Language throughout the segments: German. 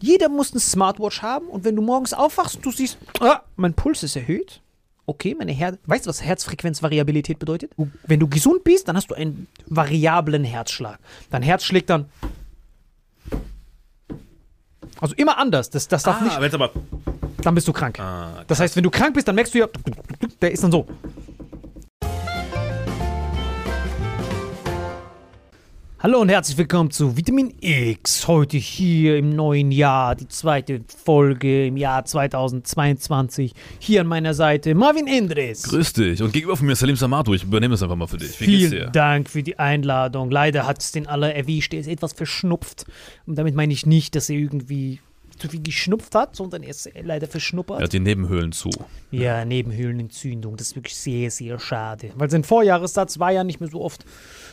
Jeder muss eine Smartwatch haben und wenn du morgens aufwachst und du siehst, ah, mein Puls ist erhöht. Okay, meine Her weißt du, was Herzfrequenzvariabilität bedeutet? Du, wenn du gesund bist, dann hast du einen variablen Herzschlag. Dein Herz schlägt dann. Also immer anders. Das, das darf nicht. es aber. Dann bist du krank. Ah, das heißt, wenn du krank bist, dann merkst du ja, der ist dann so. Hallo und herzlich willkommen zu Vitamin X. Heute hier im neuen Jahr, die zweite Folge im Jahr 2022. Hier an meiner Seite Marvin Endres. Grüß dich. Und gegenüber von mir Salim Samato. Ich übernehme das einfach mal für dich. Wie geht's Vielen dir? Dank für die Einladung. Leider hat es den aller erwischt. Er ist etwas verschnupft. Und damit meine ich nicht, dass er irgendwie zu viel geschnupft hat, sondern er ist leider verschnuppert. Er hat die Nebenhöhlen zu. Ja, Nebenhöhlenentzündung. Das ist wirklich sehr, sehr schade. Weil sein Vorjahressatz war ja nicht mehr so oft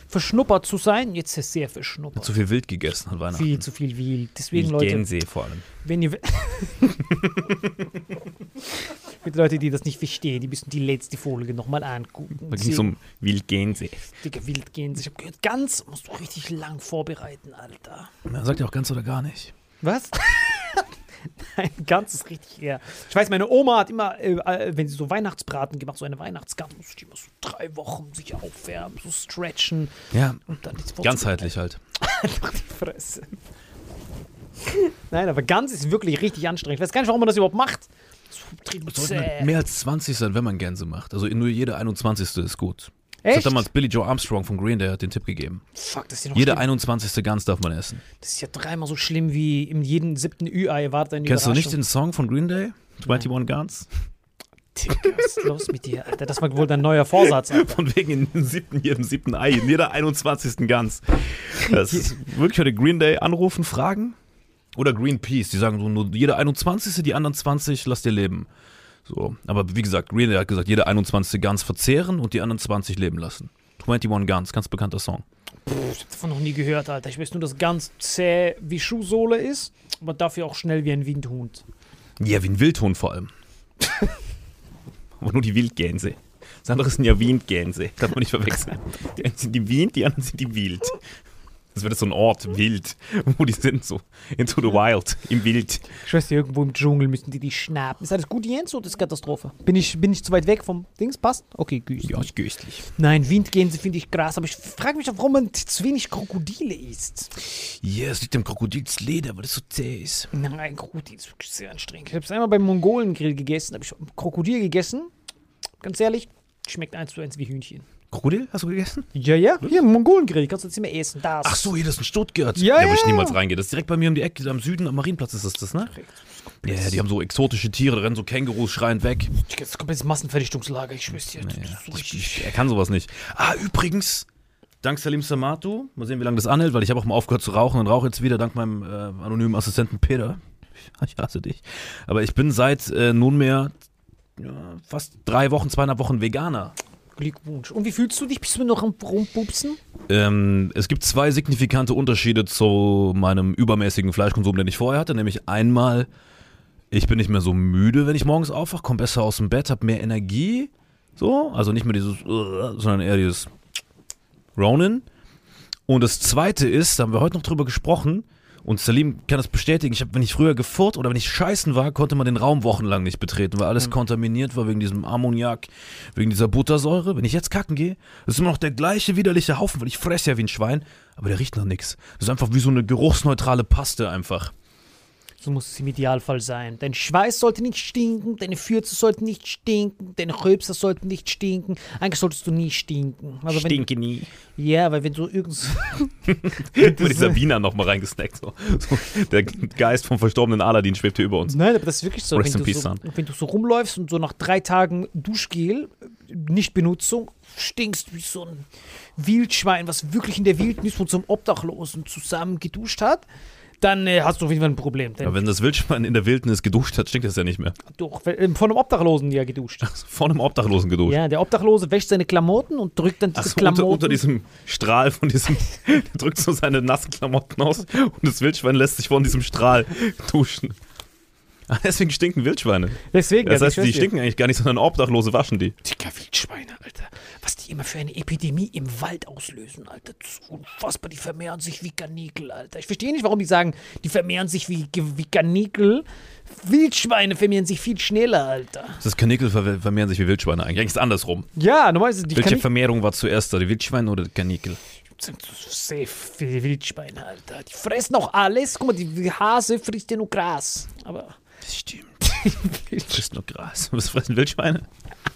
verschnuppert zu sein. Jetzt ist er sehr verschnuppert. Zu viel wild gegessen an Weihnachten. viel zu viel Wild. Deswegen, Leute, Gänse vor allem. wenn ihr. Mit Leute, die das nicht verstehen, die müssen die letzte Folge nochmal angucken. Da ging es um Wildgänse. Digga, Wildgänse. Ich hab gehört, ganz musst du richtig lang vorbereiten, Alter. Er sagt ja auch ganz oder gar nicht. Was? Nein, ganz ist richtig her. Ich weiß, meine Oma hat immer, äh, äh, wenn sie so Weihnachtsbraten gemacht, so eine Weihnachtsgans, musste die immer so drei Wochen sich aufwärmen, so stretchen Ja, und dann ganzheitlich halt. Einfach die Fresse. Nein, aber Gans ist wirklich richtig anstrengend. Ich weiß gar nicht, warum man das überhaupt macht. Es sollten mehr als 20 sein, wenn man Gänse macht. Also nur jede 21. ist gut. Das Echt? hat damals Billy Joe Armstrong von Green Day hat den Tipp gegeben. Fuck, das ist ja noch Jede schlimm. 21. Gans darf man essen. Das ist ja dreimal so schlimm wie in jedem siebten Ü-Ei wartet eine Kennst du nicht den Song von Green Day? 21 Guns? Digga, was ist los mit dir, Alter? Das war wohl dein neuer Vorsatz, Alter. Von wegen in siebten, jedem siebten Ei, in jeder 21. Gans. Das ist wirklich heute Green Day anrufen, fragen. Oder Greenpeace, die sagen so, nur jeder 21. Die anderen 20 lass dir leben. So, aber wie gesagt, Green hat gesagt, jede 21. Gans verzehren und die anderen 20 leben lassen. 21 Guns, ganz bekannter Song. Ich hab davon noch nie gehört, Alter. Ich weiß nur, dass ganz zäh wie Schuhsohle ist, aber dafür auch schnell wie ein Windhund. Ja, wie ein Wildhund vor allem. Aber nur die Wildgänse. Das andere sind ja Windgänse. Darf man nicht verwechseln. Die einen sind die Wind, die anderen sind die Wild. Das wird so ein Ort, Wild, wo die sind, so into the wild, im Wild. Ich weiß nicht, irgendwo im Dschungel müssen die die schnappen. Ist alles gut, Jens, oder ist Katastrophe? Bin ich, bin ich zu weit weg vom Dings? Passt? Okay, güst. Ja, ist köstlich. Nein, Windgänse finde ich krass, aber ich frage mich warum man zu wenig Krokodile isst. Ja, es liegt am Krokodilsleder, weil das so zäh ist. Nein, Krokodil ist wirklich sehr anstrengend. Ich habe es einmal beim Mongolengrill gegessen, habe ich Krokodil gegessen. Ganz ehrlich, schmeckt eins zu eins wie Hühnchen. Krokodil hast du gegessen? Ja, ja, hier Mongolengrill kannst du jetzt immer essen. Das. Ach so, hier, das ist in Stuttgart. Ja, wo ich ja. niemals reingehe. Das ist direkt bei mir um die Ecke, am Süden, am Marienplatz ist das, das ne? Ja, ja, die haben so exotische Tiere, da rennen so Kängurus schreiend weg. Das ist komplettes Massenvernichtungslager, ich schwör's dir. Ist so Ich, richtig. ich, er kann sowas nicht. Ah, übrigens, dank Salim Samatu, mal sehen, wie lange das anhält, weil ich habe auch mal aufgehört zu rauchen und rauche jetzt wieder dank meinem äh, anonymen Assistenten Peter. Ich hasse dich. Aber ich bin seit äh, nunmehr ja, fast drei Wochen, zweieinhalb Wochen Veganer. Glückwunsch. Und wie fühlst du dich? Bist du noch am Rumpupsen? Ähm, es gibt zwei signifikante Unterschiede zu meinem übermäßigen Fleischkonsum, den ich vorher hatte. Nämlich einmal, ich bin nicht mehr so müde, wenn ich morgens aufwache, komme besser aus dem Bett, habe mehr Energie. So, also nicht mehr dieses, uh, sondern eher dieses Ronin. Und das zweite ist, da haben wir heute noch drüber gesprochen, und Salim kann das bestätigen, ich hab, wenn ich früher gefurrt oder wenn ich scheißen war, konnte man den Raum wochenlang nicht betreten, weil alles kontaminiert war wegen diesem Ammoniak, wegen dieser Buttersäure. Wenn ich jetzt kacken gehe, ist immer noch der gleiche widerliche Haufen, weil ich fresse ja wie ein Schwein, aber der riecht nach nichts. Das ist einfach wie so eine geruchsneutrale Paste einfach. So muss es im Idealfall sein. Dein Schweiß sollte nicht stinken, deine Fürze sollten nicht stinken, deine Röpser sollten nicht stinken. Eigentlich solltest du nie stinken. Also wenn, nie. Ja, weil wenn du irgend Mit dieser Wiener nochmal reingesnackt. So. So, der Geist vom verstorbenen Aladdin schwebt hier über uns. Nein, aber das ist wirklich so. Rest Wenn du peace, so, son. wenn du so rumläufst und so nach drei Tagen Duschgel, Nichtbenutzung, stinkst wie so ein Wildschwein, was wirklich in der Wildnis mit so einem Obdachlosen zusammen geduscht hat, dann äh, hast du auf jeden Fall ein Problem. Aber wenn das Wildschwein in der Wildnis geduscht hat, stinkt das ja nicht mehr. doch, äh, von einem Obdachlosen ja geduscht. Vor einem Obdachlosen geduscht. Ja, der Obdachlose wäscht seine Klamotten und drückt dann diese so, Klamotten. unter, unter diesem Strahl von diesem, der drückt so seine nassen Klamotten aus und das Wildschwein lässt sich von diesem Strahl duschen. Ah, deswegen stinken Wildschweine. Deswegen, Das heißt, die stinken eigentlich gar nicht, sondern Obdachlose waschen die. Dicker Wildschweine, Alter. Was die immer für eine Epidemie im Wald auslösen, Alter. Das ist unfassbar. Die vermehren sich wie Karnickel, Alter. Ich verstehe nicht, warum die sagen, die vermehren sich wie, wie Karnickel. Wildschweine vermehren sich viel schneller, Alter. Das Kanickel ver vermehren sich wie Wildschweine eigentlich. Eigentlich ist es andersrum. Ja, normalerweise die Welche Kanickel. Vermehrung war zuerst da, die Wildschweine oder die so safe Wildschweine, Alter. Die fressen auch alles. Guck mal, die die Hase frisst ja nur Gras. Aber Das stimmt. Frisst nur Gras. Was fressen Wildschweine?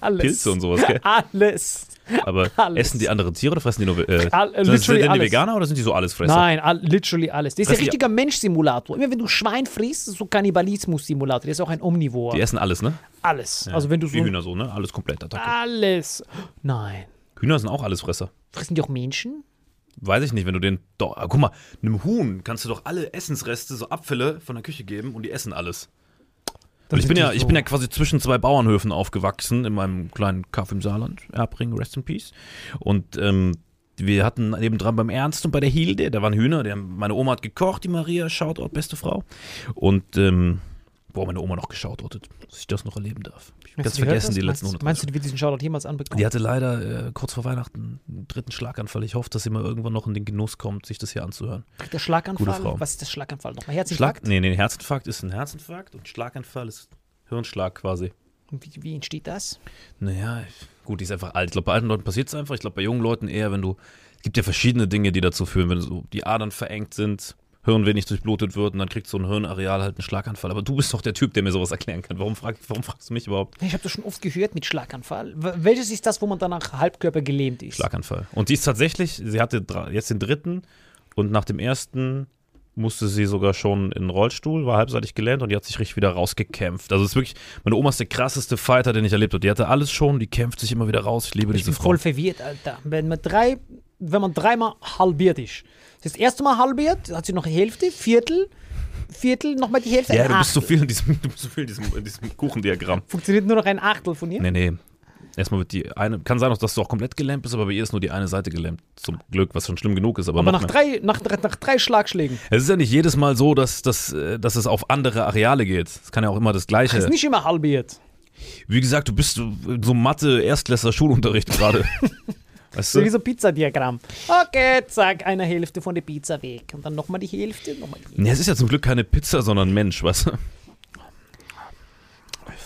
alles. Pilze und sowas, gell? Alles. Aber Alles. essen die andere Tiere oder fressen die nur äh, All- äh, sind, die alles. Veganer oder sind die so alles Fresser? Nein, all, literally alles. Das ist Was ein richtiger Mensch-Simulator. Immer wenn du Schwein frisst, ist so Kannibalismus-Simulator. Der ist auch ein Omnivor. Die essen alles, ne? alles. Also wenn du so Wie Hühner so, ne? Alles komplett Attacke. alles. Nein. Hühner sind auch Allesfresser. Fressen die auch Menschen? Weiß ich nicht, wenn du den. Doch, ah, guck mal, einem Huhn kannst du doch alle Essensreste, so Abfälle von der Küche geben und die essen alles. Und ich bin ja, ich so- bin ja quasi zwischen zwei Bauernhöfen aufgewachsen in meinem kleinen Kaff im Saarland, Erbring, Rest in Peace. Und ähm, wir hatten nebendran beim Ernst und bei der Hilde, da waren Hühner, haben, meine Oma hat gekocht, die Maria, Shoutout, beste Frau. Und ähm, boah, meine Oma noch geschoutortet, dass ich das noch erleben darf. Ich hab Hast ganz vergessen, die letzten meinst, 100 Meinst du, die wird diesen Shoutout jemals anbekommen? Die hatte leider äh, kurz vor Weihnachten einen dritten Schlaganfall. Ich hoffe, dass sie mal irgendwann noch in den Genuss kommt, sich das hier anzuhören. der Schlaganfall? Gute Frau. Was ist der Schlaganfall nochmal? Schlag, Herzinfarkt? nee, nee, Herzinfarkt ist ein Herzinfarkt und Schlaganfall ist Hirnschlag quasi. Und Wie, wie entsteht das? Naja, gut, die ist einfach alt. Ich glaube, bei alten Leuten passiert es einfach. Ich glaube, bei jungen Leuten eher, wenn du. Es gibt ja verschiedene Dinge, die dazu führen, wenn so die Adern verengt sind, Hirn wenig durchblutet wird und dann kriegt so ein Hirnareal halt einen Schlaganfall. Aber du bist doch der Typ, der mir sowas erklären kann. Warum, frag, warum fragst du mich überhaupt? Ich habe das schon oft gehört mit Schlaganfall. Welches ist das, wo man danach Halbkörper gelähmt ist? Schlaganfall. Und die ist tatsächlich, sie hatte jetzt den dritten und nach dem ersten musste sie sogar schon in den Rollstuhl, war halbseitig gelähmt und die hat sich richtig wieder rausgekämpft. Also es ist wirklich, meine Oma ist der krasseste Fighter, den ich erlebt habe. Die hatte alles schon, die kämpft sich immer wieder raus. Ich liebe Ich diese bin Frau. voll verwirrt, Alter. Wenn man, drei, wenn man dreimal halbiert ist. Das erste Mal halbiert, hat sie noch die Hälfte, Viertel, Viertel, nochmal die Hälfte. Ja, du bist so viel in diesem, du bist so viel in diesem, in diesem Kuchendiagramm. Funktioniert nur noch ein Achtel von ihr? Nee, nee. Erstmal wird die eine, kann sein dass du auch komplett gelähmt bist, aber bei ihr ist nur die eine Seite gelähmt. Zum Glück, was schon schlimm genug ist. Aber, Aber nach drei, nach, nach drei Schlägen. Es ist ja nicht jedes Mal so, dass, dass, äh, dass es auf andere Areale geht. Es kann ja auch immer das Gleiche. Ist nicht immer halbiert. Wie gesagt, du bist so, so Mathe, Erstklässler, Schulunterricht gerade. weißt So wie du? so ein Pizzadiagramm. Okay, zack, eine Hälfte von der Pizza weg. Und dann nochmal die Hälfte, nochmal die Nee, es ist ja zum Glück keine Pizza, sondern Mensch, weißt du?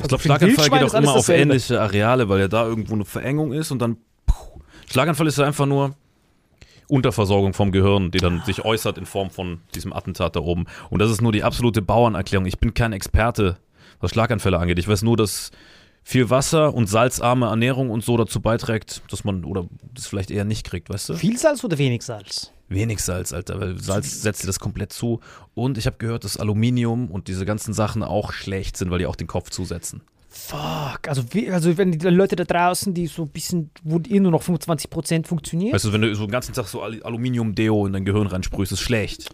Ich glaube, für ein Schlaganfall geht auch immer auf dasselbe. ähnliche Areale, weil ja da irgendwo eine Verengung ist und dann. Puh. Schlaganfall ist ja einfach nur Unterversorgung vom Gehirn, die dann sich äußert in Form von diesem Attentat da oben. Und das ist nur die absolute Bauernerklärung. Ich bin kein Experte, was Schlaganfälle angeht. Ich weiß nur, dass viel Wasser und salzarme Ernährung und so dazu beiträgt, dass man oder das vielleicht eher nicht kriegt, weißt du? Viel Salz oder wenig Salz? Wenig Salz, Alter, weil Salz setzt dir das komplett zu. Und ich habe gehört, dass Aluminium und diese ganzen Sachen auch schlecht sind, weil die auch den Kopf zusetzen. Fuck. Also, wie, also wenn die Leute da draußen, die so ein bisschen, wo eh nur noch 25% funktioniert. Weißt du, wenn du so den ganzen Tag so Al- Aluminium-Deo in dein Gehirn reinsprühst, ist schlecht.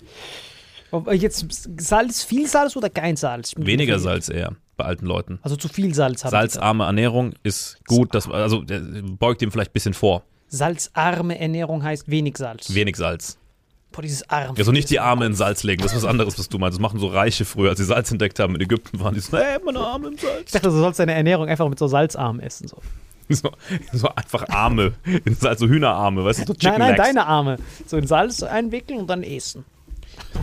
Aber jetzt Salz, viel Salz oder kein Salz? Weniger. Salz eher bei alten Leuten. Also zu viel Salz haben. Salzarme Ernährung ist gut, das, also der beugt dem vielleicht ein bisschen vor. Salzarme Ernährung heißt wenig Salz. Wenig Salz. Boah, dieses Arm. Also nicht die Arme in Salz legen, das ist was anderes, was du meinst. Das machen so Reiche früher, als sie Salz entdeckt haben in Ägypten, waren die so, hey, meine Arme im Ich Salz. dachte, du sollst deine Ernährung einfach mit so Salzarmen essen. So. So, so einfach Arme in Salz, so Hühnerarme, weißt du, so Chicken Nein, nein, Legs. deine Arme. So in Salz einwickeln und dann essen.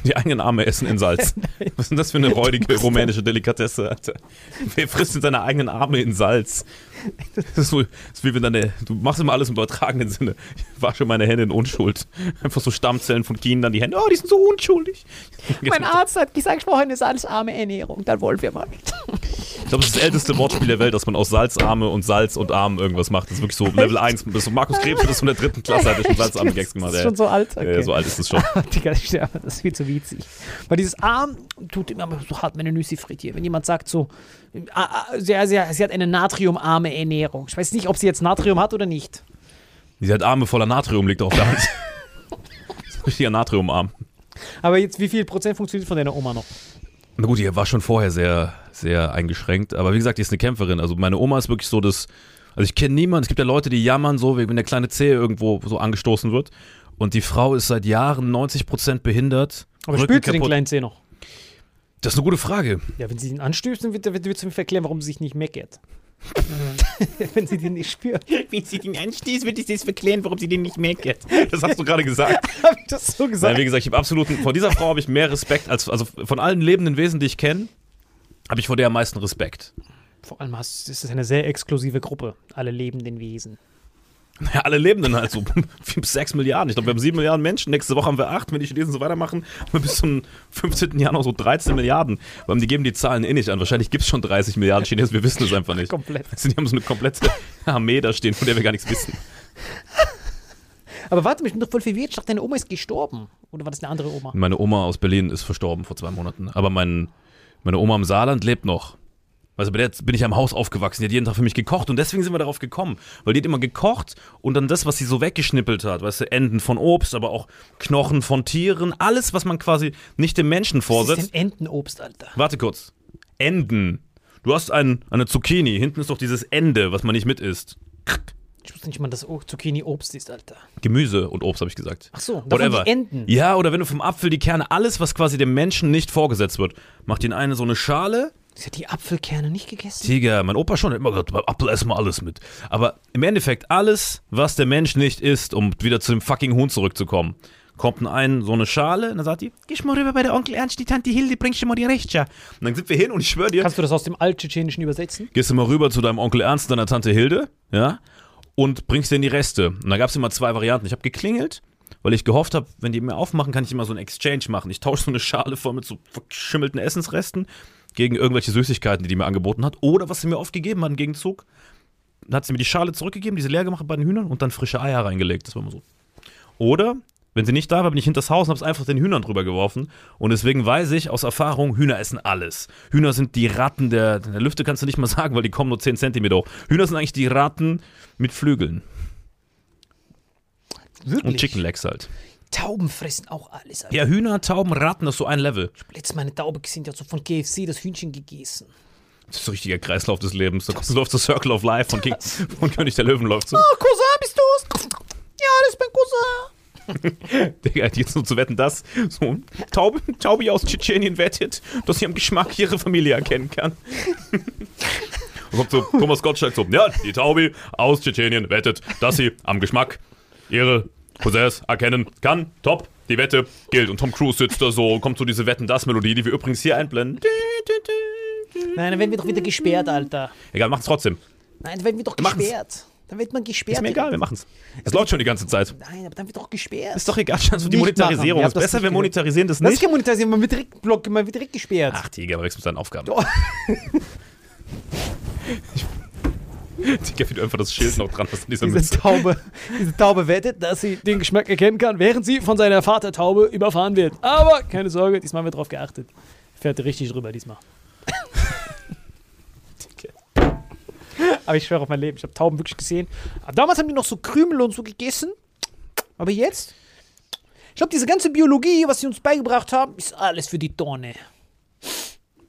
Die eigenen Arme essen in Salz. Was ist denn das für eine räudige rumänische Delikatesse, Alter? Wer frisst denn seine eigenen Arme in Salz? Das ist, so, das ist wie wenn deine, du machst immer alles im übertragenen Sinne. Ich wasche meine Hände in Unschuld. Einfach so Stammzellen von Kindern, die Hände, oh, die sind so unschuldig. Mein Arzt hat gesagt, ich brauche eine salzarme Ernährung. Dann wollen wir mal. Ich glaube, das ist das älteste Wortspiel der Welt, dass man aus Salzarme und Salz und Arm irgendwas macht. Das ist wirklich so Level 1. Das ist so Markus Krebs hat das von der dritten Klasse, hat er schon Salzarme-Gags gemacht. Das ist schon so alt. Ja, Okay. so alt ist es schon. Digga, das ist viel zu witzig. Weil dieses Arm tut immer so hart meine Nüsse frittieren. Wenn jemand sagt so, ah, sie, sie, sie hat eine natriumarme Ernährung. Ich weiß nicht, ob sie jetzt Natrium hat oder nicht. Sie hat Arme voller Natrium, liegt auf der Hand. Richtiger Natriumarm. Aber jetzt, wie viel Prozent funktioniert von deiner Oma noch? Na gut, die war schon vorher sehr, sehr eingeschränkt. Aber wie gesagt, die ist eine Kämpferin. Also meine Oma ist wirklich so das. Also ich kenne niemanden. Es gibt ja Leute, die jammern so, wenn der kleine Zehe irgendwo so angestoßen wird. Und die Frau ist seit Jahren 90% behindert. Aber spürt sie den kleinen Zeh noch? Das ist eine gute Frage. Ja, wenn sie ihn anstößt, dann wird, wird, wird sie mir erklären, warum sie sich nicht meckert. wenn sie den nicht spürt. Wenn sie den anstieß, wird ich das verklären, warum sie den nicht meckert. Das hast du gerade gesagt. Hab ich das so Nein, gesagt? wie gesagt, ich habe absoluten. Vor dieser Frau habe ich mehr Respekt als. Also von allen lebenden Wesen, die ich kenne, habe ich vor der am meisten Respekt. Vor allem hast, ist es eine sehr exklusive Gruppe. Alle lebenden Wesen. Ja, alle Lebenden halt so. 5, 6 Milliarden. Ich glaube, wir haben 7 Milliarden Menschen. Nächste Woche haben wir 8. Wenn die Chinesen so weitermachen, haben wir bis zum 15. Jahr noch so 13 Milliarden. Weil die geben die Zahlen eh nicht an. Wahrscheinlich gibt es schon 30 Milliarden Chinesen. Wir wissen es einfach nicht. Komplett. Die haben so eine komplette Armee da stehen, von der wir gar nichts wissen. Aber warte, ich bin doch voll verwirrt. Ich dachte, deine Oma ist gestorben. Oder war das eine andere Oma? Meine Oma aus Berlin ist verstorben vor zwei Monaten. Aber mein, meine Oma im Saarland lebt noch. Also bei der bin ich am Haus aufgewachsen. Die hat jeden Tag für mich gekocht und deswegen sind wir darauf gekommen. Weil die hat immer gekocht und dann das, was sie so weggeschnippelt hat, weißt du, Enden von Obst, aber auch Knochen von Tieren, alles, was man quasi nicht dem Menschen Was ist vorsetzt. denn Entenobst, Alter? Warte kurz. Enden. Du hast ein, eine Zucchini, hinten ist doch dieses Ende, was man nicht mit isst. Ich wusste nicht mal, dass Zucchini Obst ist, Alter. Gemüse und Obst, habe ich gesagt. Ach so, Whatever. die Enden. Ja, oder wenn du vom Apfel die Kerne, alles, was quasi dem Menschen nicht vorgesetzt wird, macht ihn eine so eine Schale. Sie hat die Apfelkerne nicht gegessen? Tiger, mein Opa schon, hat immer gesagt, beim Apfel essen wir alles mit. Aber im Endeffekt, alles, was der Mensch nicht isst, um wieder zu dem fucking Huhn zurückzukommen, kommt in einen so eine Schale und dann sagt die, geh mal rüber bei der Onkel Ernst, die Tante Hilde, bringst du mal die Rechtscha. Und dann sind wir hin und ich schwöre dir, Kannst du das aus dem Alttschetschenischen übersetzen? gehst du mal rüber zu deinem Onkel Ernst und deiner Tante Hilde, ja, und bringst denen die Reste. Und da gab es immer zwei Varianten. Ich habe geklingelt, weil ich gehofft habe, wenn die mir aufmachen, kann ich immer so einen Exchange machen. Ich tausche so eine Schale voll mit so verschimmelten Essensresten gegen irgendwelche Süßigkeiten, die die mir angeboten hat. Oder was sie mir oft gegeben hat im Gegenzug. Dann hat sie mir die Schale zurückgegeben, diese leer gemacht bei den Hühnern und dann frische Eier reingelegt. Das war immer so. Oder, wenn sie nicht da war, bin ich hinters Haus und habe es einfach den Hühnern drüber geworfen. Und deswegen weiß ich aus Erfahrung, Hühner essen alles. Hühner sind die Ratten der, der Lüfte, kannst du nicht mal sagen, weil die kommen nur 10 Zentimeter hoch. Hühner sind eigentlich die Ratten mit Flügeln. Wirklich? Und Chicken Legs halt. Tauben fressen auch alles, Alter. Ja, Hühner, Tauben, Ratten, das ist so ein Level. Letztes Mal eine Taube gesehen, die hat so von KFC das Hühnchen gegessen. Das ist so ein richtiger Kreislauf des Lebens. Da kommt- läuft so Circle of Life von, King, von König der Löwen läuft so. Oh, Cousin, bist du's? Ja, das ist mein Cousin. Digga, jetzt nur zu wetten, dass so ein Taube, Taubi aus Tschetschenien wettet, dass sie am Geschmack ihre Familie erkennen kann. Und kommt so Thomas Gottschalk so, ja, die Taubi aus Tschetschenien wettet, dass sie am Geschmack ihre Cousins erkennen kann. Top, die Wette gilt. Und Tom Cruise sitzt da so, kommt so diese Wetten-Das-Melodie, die wir übrigens hier einblenden. Nein, dann werden wir doch wieder gesperrt, Alter. Egal, macht's trotzdem. Nein, dann werden wir doch machen's. gesperrt. Dann wird man gesperrt. Ist mir egal, wir machen's. Es läuft schon die ganze Zeit. Nein, aber dann wird doch gesperrt. Ist doch egal, schon so die Nicht. Monetarisierung. Ist besser, nicht wir monetarisieren das das ist nicht. kein Monetarisieren, man wird direkt blockiert, man wird direkt gesperrt. Ach, Digga, aber wächst mit seinen Aufgaben. Oh. Digga, wie du einfach das Schild noch dran hast an dieser Diese Mütze. Taube, diese Taube wettet, dass sie den Geschmack erkennen kann, während sie von seiner Vatertaube überfahren wird. Aber keine Sorge, diesmal wird drauf geachtet. Fährt richtig drüber diesmal. Aber ich schwöre auf mein Leben, ich habe Tauben wirklich gesehen. Aber damals haben die noch so Krümel und so gegessen. Aber jetzt? Ich glaube, diese ganze Biologie, was sie uns beigebracht haben, ist alles für die Tonne.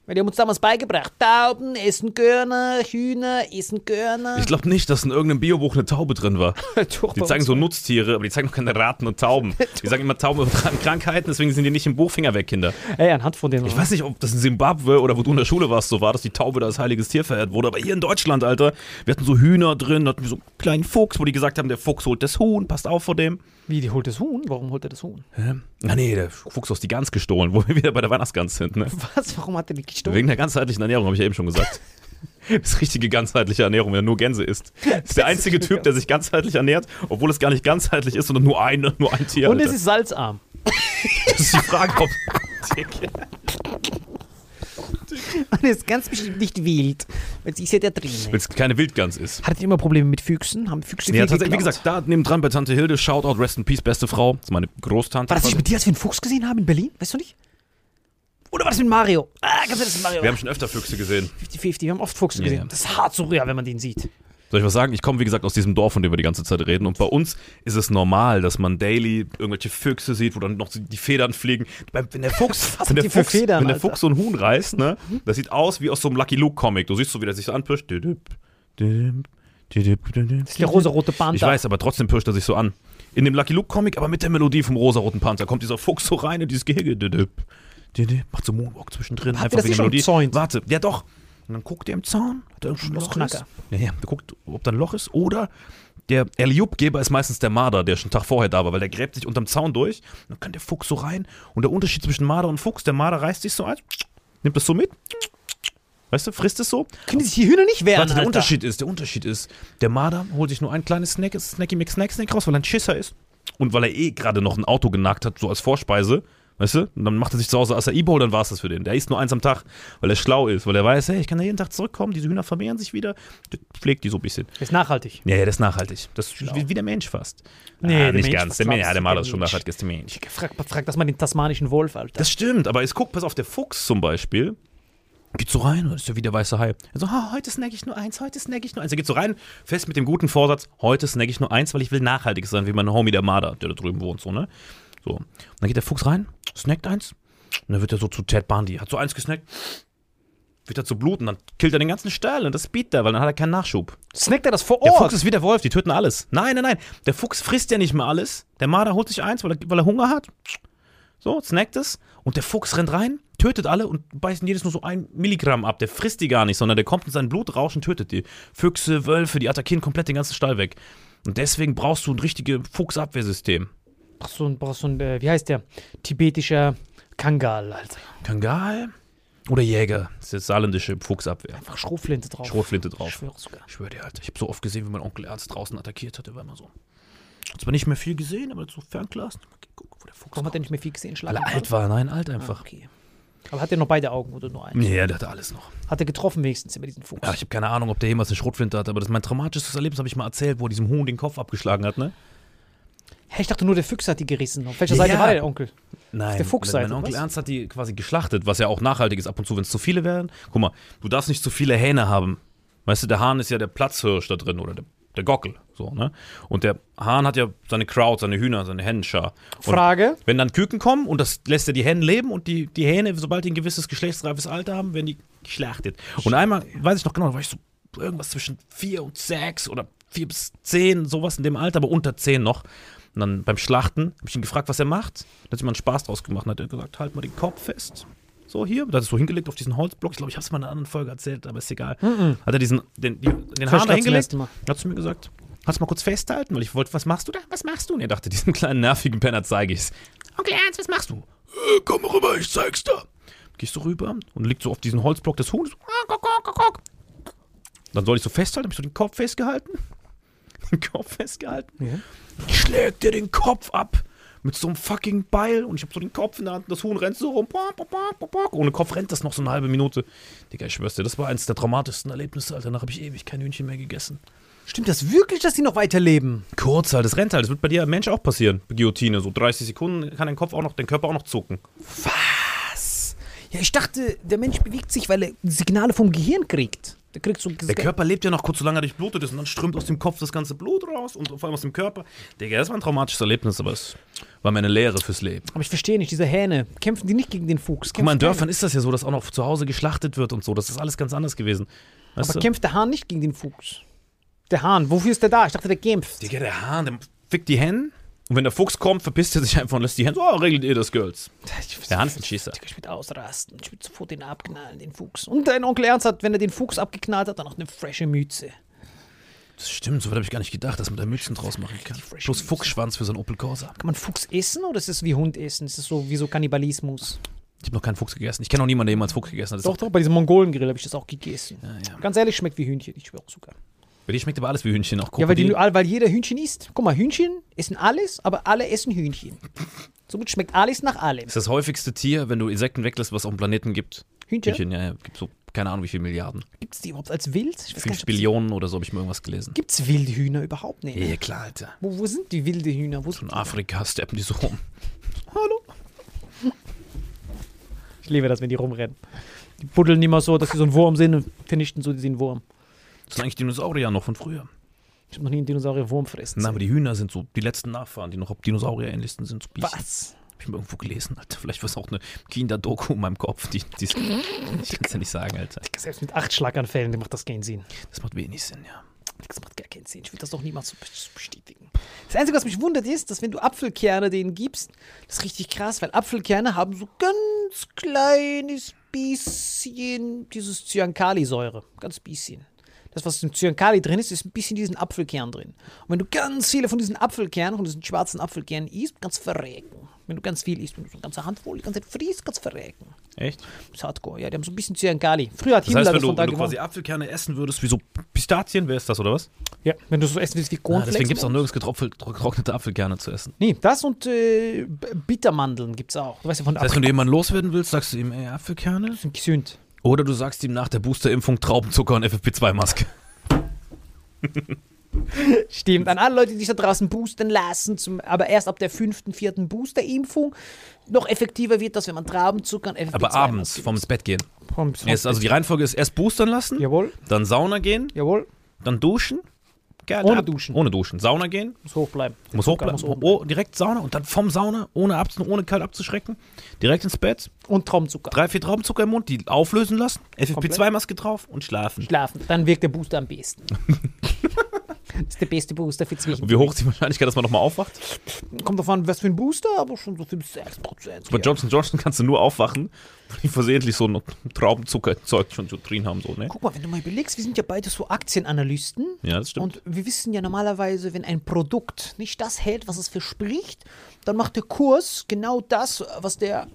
Weil die haben uns damals beigebracht. Tauben essen Körner, Hühner essen Körner. Ich glaube nicht, dass in irgendeinem Biobuch eine Taube drin war. Doch, Die zeigen so Nutztiere, aber die zeigen noch keine Ratten und Tauben. Die sagen immer Tauben übertragen Krankheiten, deswegen sind die nicht im Buch Finger weg, Kinder. Ey, anhand von denen. Ich weiß nicht, ob das in Simbabwe oder wo du in der Schule warst, so war, dass die Taube da als heiliges Tier verehrt wurde. Aber hier in Deutschland, Alter, wir hatten so Hühner drin, hatten wir so einen kleinen Fuchs, wo die gesagt haben, der Fuchs holt das Huhn, passt auf vor dem. Wie, die holt das Huhn? Warum holt er das Huhn? Hä? Ah nee, der Fuchs aus die Gans gestohlen, wo wir wieder bei der Weihnachtsgans sind, ne? Was? Warum hat er die gestohlen? Wegen der ganzheitlichen Ernährung, habe ich ja eben schon gesagt. Das ist richtige ganzheitliche Ernährung, wenn er nur Gänse isst. Das ist der einzige Typ, der sich ganzheitlich ernährt, obwohl es gar nicht ganzheitlich ist, sondern nur eine, nur ein Tier. Und es Alter. ist salzarm. das ist die Frage, ob. Und ist ganz bestimmt nicht wild. Weil sie ist ja da drin. Wenn es keine Wildgans ist. Hattet ihr immer Probleme mit Füchsen? Haben Füchse Ja, viel tatsächlich, wie gesagt, da nebendran bei Tante Hilde, Shoutout, Rest in Peace, beste Frau. Das ist meine Großtante. War das nicht mit dir, als wir einen Fuchs gesehen haben in Berlin? Weißt du nicht? Oder war das mit Mario? Ah, ganz ehrlich, das ist Mario. Wir haben schon öfter Füchse gesehen. 50-50, wir haben oft Fuchse Ja, gesehen. ja. Das ist hart surreal, wenn man den sieht. Soll ich was sagen? Ich komme, wie gesagt, aus diesem Dorf, von dem wir die ganze Zeit reden. Und bei uns ist es normal, dass man daily irgendwelche Füchse sieht, wo dann noch die Federn fliegen. Wenn der Fuchs, Was wenn der für Fuchs, Federn, wenn der Alter? Fuchs so ein Huhn reißt, ne, das sieht aus wie aus so einem Lucky Luke Comic. Du siehst so, wie der sich so anpirscht. Das ist der rosarote Panther. Ich weiß, aber trotzdem pirscht er sich so an. In dem Lucky Luke Comic, aber mit der Melodie vom rosaroten Panther, kommt dieser Fuchs so rein in dieses Gehege. Macht so Moonwalk zwischendrin. Habt einfach schon Melodie. Warte, ja doch. Und dann guckt er im Zaun, hat er irgendein Loch ist. Ja, ja, der guckt, ob da ein Loch ist. Oder der Eliup-Geber ist meistens der Marder, der schon einen Tag vorher da war, weil der gräbt sich unterm Zaun durch. Und dann kann der Fuchs so rein. Und der Unterschied zwischen Marder und Fuchs, der Marder reißt sich so ein, nimmt das so mit. Weißt du, frisst es so. Können sich die Hühner nicht wehren, Warte, der Alter. Unterschied ist, der Unterschied ist, der Marder holt sich nur ein kleines Snack, Snacky McSnack Snack raus, weil er ein Schisser ist. Und weil er eh gerade noch ein Auto genagt hat, so als Vorspeise. Weißt du? Und dann macht er sich zu Hause Acai Bowl, dann war es das für den. Der isst nur eins am Tag, weil er schlau ist, weil er weiß, hey, ich kann da jeden Tag zurückkommen, diese Hühner vermehren sich wieder. Der pflegt die so ein bisschen. Ist nachhaltig. Ja, ja, das ist nachhaltig. Das ist wie, wie der Mensch fast. Nee, ah, der nicht Mensch, ganz. Der, Mensch, ja, der der ist schon nachhaltig, ist der Mensch. Frag, frag das mal den tasmanischen Wolf, Alter. Das stimmt, aber jetzt guck, pass auf, der Fuchs zum Beispiel geht so rein, das ist ja wie der weiße Hai. Er so, ah, heute snack ich nur eins, heute snack ich nur eins. Er geht so rein, fest mit dem guten Vorsatz, heute snack ich nur eins, weil ich will nachhaltig sein, wie mein Homie der Marder, der da drüben wohnt, so, ne? So. Und dann geht der Fuchs rein, snackt eins, und dann wird er so zu Ted Bundy, hat so eins gesnackt, wird er zu bluten, dann killt er den ganzen Stall und das bietet er, weil dann hat er keinen Nachschub. Snackt er das vor Der Ort? Fuchs ist wie der Wolf, die töten alles. Nein, nein, nein. Der Fuchs frisst ja nicht mehr alles. Der Marder holt sich eins, weil er, weil er Hunger hat. So, snackt es. Und der Fuchs rennt rein, tötet alle und beißt jedes nur so ein Milligramm ab. Der frisst die gar nicht, sondern der kommt in sein Blutrausch und tötet die. Füchse, Wölfe, die attackieren komplett den ganzen Stall weg. Und deswegen brauchst du ein richtiges Fuchsabwehrsystem. Brauchst so ein, brauchst so ein äh, wie heißt der? Tibetischer Kangal, Alter. Kangal oder Jäger. Das ist jetzt saarländische Fuchsabwehr. Einfach Schrotflinte drauf. Schrotflinte Ich drauf. schwöre sogar. Ich schwöre dir, Alter. Ich habe so oft gesehen, wie mein Onkel Ernst draußen attackiert hat. Der war immer so. Hat zwar nicht mehr viel gesehen, aber so Fernglas. Guck, wo der Fuchs Warum hat er nicht mehr viel gesehen? Weil er Schlagen? alt war, nein, alt Ah, einfach. okay. Aber hat er noch beide Augen oder nur einen? Nee, der hatte alles noch. Hat er getroffen wenigstens immer diesen Fuchs? Ja, ich habe keine Ahnung, ob der jemals eine Schrotflinte hatte, aber das ist mein traumatisches Erlebnis, habe ich mal erzählt, wo er diesem Huhn den Kopf abgeschlagen hat, ne? Hä, ich dachte nur, der Füchse hat die gerissen. Auf welcher Ja. Seite war der Onkel? Nein, der Fuchsseite, mein Onkel was? Ernst hat die quasi geschlachtet, was ja auch nachhaltig ist ab und zu, wenn es zu viele wären. Guck mal, du darfst nicht zu viele Hähne haben. Weißt du, der Hahn ist ja der Platzhirsch da drin oder der, der Gockel. So, ne? Und der Hahn hat ja seine Crowd, seine Hühner, seine Hennenschar. Und Frage. Wenn dann Küken kommen und das lässt er die Hennen leben und die, die Hähne, sobald die ein gewisses geschlechtsreifes Alter haben, werden die geschlachtet. Und einmal, weiß ich noch genau, da war ich so irgendwas zwischen vier und sechs oder vier bis zehn, sowas in dem Alter, aber unter zehn noch. Und dann beim Schlachten habe ich ihn gefragt, was er macht. Da hat sich mal einen Spaß draus gemacht. Dann hat er gesagt, halt mal den Kopf fest. So hier, da hat es so hingelegt auf diesen Holzblock. Ich glaube, ich habe es mal in einer anderen Folge erzählt, aber ist egal. Hat er diesen, den, die, den Hahn da hingelegt. Hat zu mir gesagt, kannst du mal kurz festhalten? Weil ich wollte, was machst du da? Was machst du? Und er dachte, diesen kleinen nervigen Penner zeige ich's. Onkel Ernst, was machst du? Äh, komm rüber, ich zeig's dir. Gehst du rüber und liegt so auf diesen Holzblock des Huhns. Dann soll ich so festhalten, habe ich so den Kopf festgehalten. Den Kopf festgehalten. Ja. Schlägt dir den Kopf ab mit so einem fucking Beil und ich habe so den Kopf in der Hand und das Huhn rennt so rum. Ohne Kopf rennt das noch so eine halbe Minute. Digga, ich schwör's dir, das war eins der traumatischsten Erlebnisse, Alter. Danach habe ich ewig kein Hühnchen mehr gegessen. Stimmt das wirklich, dass die noch weiterleben? Kurz halt, das rennt halt. Das wird bei dir Mensch auch passieren. Guillotine. So 30 Sekunden kann dein Kopf auch noch, dein Körper auch noch zucken. Was? Ja, ich dachte, der Mensch bewegt sich, weil er Signale vom Gehirn kriegt. Der kriegt so Der Körper lebt ja noch kurz, solange er durchblutet ist und dann strömt aus dem Kopf das ganze Blut raus und vor allem aus dem Körper. Digga, das war ein traumatisches Erlebnis, aber es war meine Lehre fürs Leben. Aber ich verstehe nicht, diese Hähne, kämpfen die nicht gegen den Fuchs? Guck mal, in Dörfern ist das ja so, dass auch noch zu Hause geschlachtet wird und so. Das ist alles ganz anders gewesen. Weißt Aber du? kämpft der Hahn nicht gegen den Fuchs? Der Hahn, wofür ist der da? Ich dachte, der kämpft. Digga, der Hahn, der fickt die Hennen. Und wenn der Fuchs kommt, verpisst er sich einfach und lässt die so, oh, regelt ihr das, Girls. Der Hahn ist ein Schießer. Ich würde ausrasten. Ich würde sofort den abknallen, den Fuchs. Und dein Onkel Ernst hat, wenn er den Fuchs abgeknallt hat, dann noch eine frische Mütze. Das stimmt, so weit habe ich gar nicht gedacht, dass man da Mützen draus machen kann. Plus. Fuchsschwanz für so einen Opel Corsa. Kann man Fuchs essen oder ist es wie Hund essen? Ist es so wie so Kannibalismus? Ich habe noch keinen Fuchs gegessen. Ich kenne auch niemanden, der jemals Fuchs gegessen hat. Das Doch, doch, bei diesem Mongolengrill habe ich das auch gegessen. auch, ja, ja. Ganz ehrlich, schmeckt wie Hühnchen. Ich schwöre sogar. Bei dir schmeckt aber alles wie Hühnchen, auch Ja, weil, die, Krokodil. weil jeder Hühnchen isst. Guck mal, Hühnchen essen alles, aber alle essen Hühnchen. Somit schmeckt alles nach allem. ist das häufigste Tier, wenn du Insekten weglässt, was es auf dem Planeten gibt. Hühnchen? Hühnchen, ja, ja. Gibt so, keine Ahnung, wie viele Milliarden. Gibt es die überhaupt als wild? Fünf Billionen oder so habe ich mal irgendwas gelesen. Gibt es wilde Hühner überhaupt nicht? Ja, klar, Alter. Wo, wo sind die wilde Hühner? Wo In Afrika steppen die so rum. Hallo? Ich liebe das, wenn die rumrennen. Die buddeln immer so, dass sie so ein Wurm sind und vernichten so den Wurm. Das sind eigentlich Dinosaurier noch von früher. Ich habe noch nie einen Dinosaurier Wurm fressen. Na, aber die Hühner sind so die letzten Nachfahren, die noch Dinosaurier ähnlichsten sind. So. Was? Hab ich mal irgendwo gelesen, Alter. Vielleicht war es auch eine Kinder-Doku in meinem Kopf. Die, die, ich kann es ja nicht sagen, Alter. Selbst mit acht Schlaganfällen macht das keinen Sinn. Das macht wenig Sinn, ja. Das macht gar keinen Sinn. Ich will das doch niemals so bestätigen. Das Einzige, was mich wundert, ist, dass wenn du Apfelkerne denen gibst, das ist richtig krass, weil Apfelkerne haben so ganz kleines bisschen dieses Cyankali-Säure. Ganz bisschen. Das, was im Cyankali drin ist, ist ein bisschen diesen Apfelkern drin. Und wenn du ganz viele von diesen Apfelkernen, von diesen schwarzen Apfelkernen isst, kannst du verrecken. Wenn du ganz viel isst, wenn du so eine ganze Handvoll die ganze Zeit frisst, kannst du verrecken. Echt? Das ist hardcore. Ja, die haben so ein bisschen Cyankali. Früher hat Das Himmler heißt, wenn das du, von da wenn du quasi Apfelkerne essen würdest, wie so Pistazien, wäre es das, oder was? Ja, wenn du so essen willst wie Ah, Cornflakes. deswegen gibt es auch nirgends getrocknete Apfelkerne zu essen. Nee, das und äh, Bittermandeln gibt's auch. Du weißt ja von Das heißt, wenn du jemanden loswerden willst, sagst du ihm, ey, Apfelkerne? sind gesund. Oder du sagst ihm nach der Boosterimpfung Traubenzucker und FFP2-Maske. Stimmt, an alle Leute, die sich da draußen boosten lassen, zum, aber erst ab der fünften, vierten Boosterimpfung noch effektiver wird das, wenn man Traubenzucker und FFP2 Aber abends vorm ins Bett gehen. Vom, Erst, also die Reihenfolge ist erst boostern lassen, Jawohl, dann Sauna gehen, jawohl, dann duschen. Geil, Ohne ab- duschen. Ohne duschen. Sauna gehen, muss hoch bleiben. muss hochbleiben. Muss oben Oh, direkt Sauna und dann vom Sauna, ohne, ab, ohne kalt abzuschrecken, direkt ins Bett, Und Traubenzucker. drei, vier Traubenzucker im Mund, die auflösen lassen, FFP2-Maske drauf und schlafen. Schlafen. Dann wirkt der Booster am besten. das ist der beste Booster für zwischen. Und wie hoch ist die Wahrscheinlichkeit, dass man nochmal aufwacht? Kommt davon, was für ein Booster, aber schon so 5, 6 Prozent. Bei Johnson Johnson kannst du nur aufwachen, weil die versehentlich so ein Traubenzuckerzeug schon so drin haben. So, ne? Guck mal, wenn du mal überlegst, wir sind ja beide so Aktienanalysten. Ja, das stimmt. Und wir wissen ja normalerweise, wenn ein Produkt nicht das hält, was es verspricht, dann macht der Kurs genau das, was der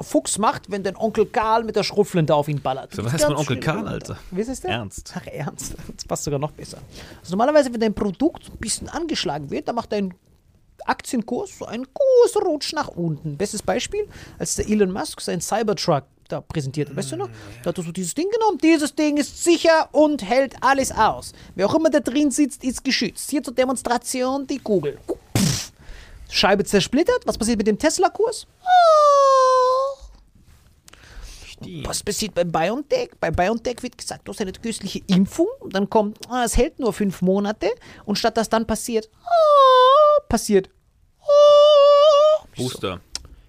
Fuchs macht, wenn dein Onkel Karl mit der Schrotflinte auf ihn ballert. So, was heißt mein Onkel. Karl, Alter? Wie ist es denn? Ernst. Ach, ernst. Das passt sogar noch besser. Also normalerweise, wenn dein Produkt ein bisschen angeschlagen wird, dann macht dein Aktienkurs so einen großen Rutsch nach unten. Bestes Beispiel, als der Elon Musk seinen Cybertruck da präsentiert hat, weißt du noch? Da hat er so dieses Ding genommen. Dieses Ding ist sicher und hält alles aus. Wer auch immer da drin sitzt, ist geschützt. Hier zur Demonstration die Kugel. Scheibe zersplittert. Was passiert mit dem Tesla-Kurs? Ah. Vaccine. Was passiert bei BioNTech? Bei BioNTech wird gesagt, du hast eine künstliche Impfung. Dann kommt, ah, es hält nur fünf Monate. Und statt dass dann passiert, ah, passiert, ah. Booster.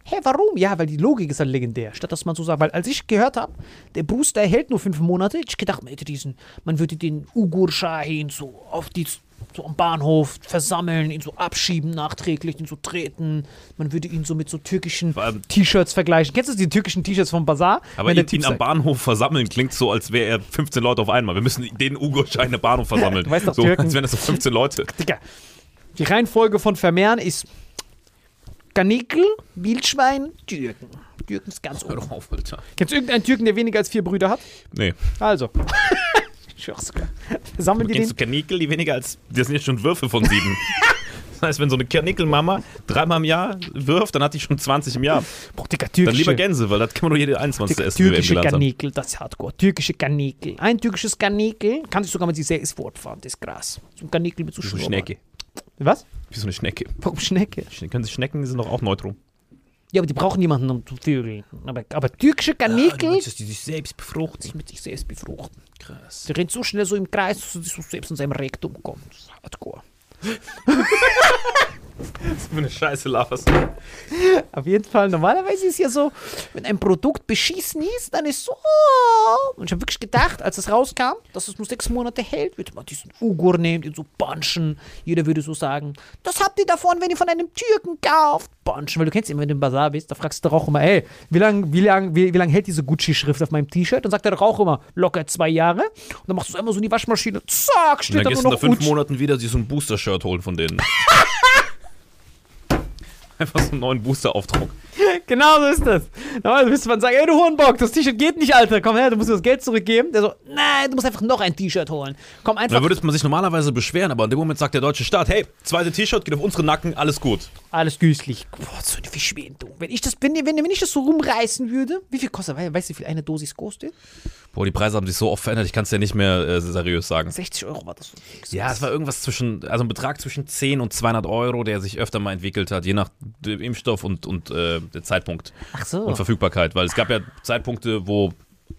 Hä, warum? Ja, weil die Logik ist halt legendär. Statt dass man so sagt, weil als ich gehört habe, der Booster hält nur fünf Monate, ich gedacht, man hätte diesen, man würde den Ugur Shahin so auf die so am Bahnhof versammeln, ihn so abschieben nachträglich, ihn so treten. Man würde ihn so mit so türkischen T-Shirts vergleichen. Kennst du die türkischen T-Shirts vom Bazar? Aber Wenn ihn, ihn am Bahnhof versammeln klingt so, als wäre er 15 Leute auf einmal. Wir müssen den Ugo-Schein im Bahnhof versammeln. Du weißt doch, so, Türken- als wären das so 15 Leute. Digga, die Reihenfolge von Vermehren ist Kanickel, Wildschwein, Türken. Türken ist ganz Hör oben. doch auf, Alter. Kennst du irgendeinen Türken, der weniger als vier Brüder hat? Nee. Also. Ich schwör's sogar. Sammeln die Kennst du den? Kanickel, die weniger als. Das sind jetzt schon Würfe von sieben. Das heißt, wenn so eine Kanickelmama dreimal im Jahr wirft, dann hat die schon 20 im Jahr. Boah, Digga, Dann türkische. lieber Gänse, weil das kann man nur jede 21. Digga, essen, türkische. Kanickel, das ist hardcore. Türkische Kanickel. Ein türkisches Kanickel kann sich sogar mit sich selbst fortfahren. Das ist krass. So ein Kanickel mit so. Schnecke. Was? Wie so eine Schnecke. Warum Schnecke? Schne- Können sich Schnecken, die sind doch auch neutrum. Ja, aber die brauchen niemanden, um zu vögeln. Aber, aber türkische Kanickel, dass die sich selbst befruchten. sich mit sich selbst befruchten. Krass. Der rennt so schnell so im Kreis, dass er so selbst in seinem Rektum kommt. Das ist hardcore. Was für eine Scheiße laberst Auf jeden Fall, normalerweise ist ja so, wenn ein Produkt beschissen ist, dann ist so. Und ich habe wirklich gedacht, als es rauskam, dass es nur sechs Monate hält, würde man diesen Ugur nehmen, den so bunchen. Jeder würde so sagen, das habt ihr davon, wenn ihr von einem Türken kauft. Bunchen, weil du kennst immer, wenn du im Bazar bist, da fragst du doch auch immer, hey, wie lange wie lang, wie, wie lang hält diese Gucci-Schrift auf meinem T-Shirt? Dann sagt er doch auch immer, locker zwei Jahre. Und dann machst du einmal so in die Waschmaschine, zack, Und steht dann da nur noch nach fünf. Monaten wieder sich so ein Booster-Shirt holen von denen. Einfach so einen neuen Booster-Aufdruck. Genau so ist das. Normalerweise müsste man sagen, ey du Hornbock, das T-Shirt geht nicht, Alter, komm her, du musst mir das Geld zurückgeben. Der so, nein, du musst einfach noch ein T-Shirt holen. Komm einfach, Da würde man sich normalerweise beschweren, aber in dem Moment sagt der deutsche Staat, hey, zweite T-Shirt geht auf unsere Nacken, alles gut. alles günstig. Boah, so eine Verschwendung. Wenn ich das, wenn, wenn, wenn ich das so rumreißen würde, wie viel kostet, we- weißt du, wie viel eine Dosis kostet? Boah, die Preise haben sich so oft verändert, ich kann es ja nicht mehr äh, seriös sagen. 60 Euro war das. so. Ja, es war irgendwas zwischen, also ein Betrag zwischen 10 und 200 Euro, der sich öfter mal entwickelt hat, je nach Impfstoff und, und äh, der Zeitpunkt Ach so. und Verfügbarkeit. Weil es gab ja Zeitpunkte, wo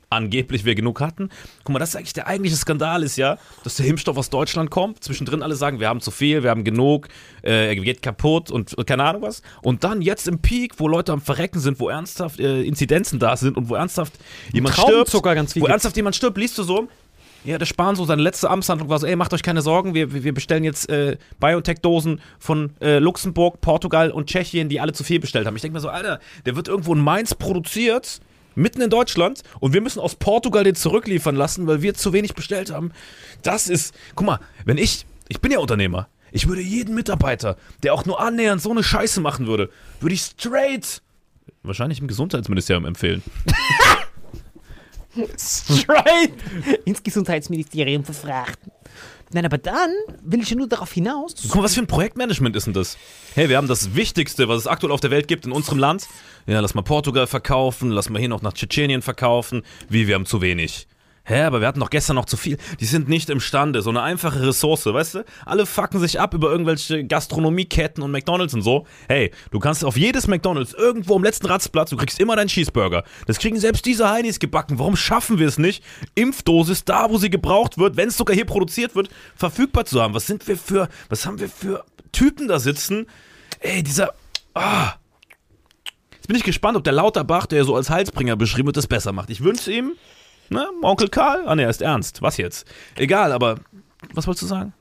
angeblich wir genug hatten. Guck mal, das ist eigentlich der eigentliche Skandal ist ja, dass der Impfstoff aus Deutschland kommt, zwischendrin alle sagen, wir haben zu viel, wir haben genug, äh, er geht kaputt und keine Ahnung was. Und dann jetzt im Peak, wo Leute am Verrecken sind, wo ernsthaft äh, Inzidenzen da sind und wo ernsthaft jemand stirbt, ganz viel wo gibt's. ernsthaft jemand stirbt, liest du so, ja, der Spahn so seine letzte Amtshandlung war so, ey, macht euch keine Sorgen, wir, wir bestellen jetzt äh, Biotech-Dosen von äh, Luxemburg, Portugal und Tschechien, die alle zu viel bestellt haben. Ich denke mir so, Alter, der wird irgendwo in Mainz produziert, mitten in Deutschland, und wir müssen aus Portugal den zurückliefern lassen, weil wir zu wenig bestellt haben. Das ist, guck mal, wenn ich, ich bin ja Unternehmer, ich würde jeden Mitarbeiter, der auch nur annähernd so eine Scheiße machen würde, würde ich straight wahrscheinlich im Gesundheitsministerium empfehlen. Straight ins Gesundheitsministerium verfrachten. Nein, aber dann will ich ja nur darauf hinaus. Guck mal, was für ein Projektmanagement ist denn das? Hey, wir haben das Wichtigste, was es aktuell auf der Welt gibt in unserem Land. Ja, lass mal Portugal verkaufen, lass mal hier noch nach Tschetschenien verkaufen. Wie, wir haben zu wenig. Hä, aber wir hatten doch gestern noch zu viel. Die sind nicht imstande. So eine einfache Ressource, weißt du? Alle fucken sich ab über irgendwelche Gastronomieketten und McDonalds und so. Hey, du kannst auf jedes McDonalds irgendwo am letzten Ratzplatz, du kriegst immer deinen Cheeseburger. Das kriegen selbst diese Heinis gebacken. Warum schaffen wir es nicht, Impfdosis da, wo sie gebraucht wird, wenn es sogar hier produziert wird, verfügbar zu haben? Was sind wir für, was haben wir für Typen da sitzen? Ey, dieser, ah. Jetzt bin ich gespannt, ob der Lauterbach, der so als Heilsbringer beschrieben wird, das besser macht. Ich wünsche ihm, ne, Onkel Karl, ah ne, er ist ernst. Was jetzt? Egal, aber was wolltest du sagen?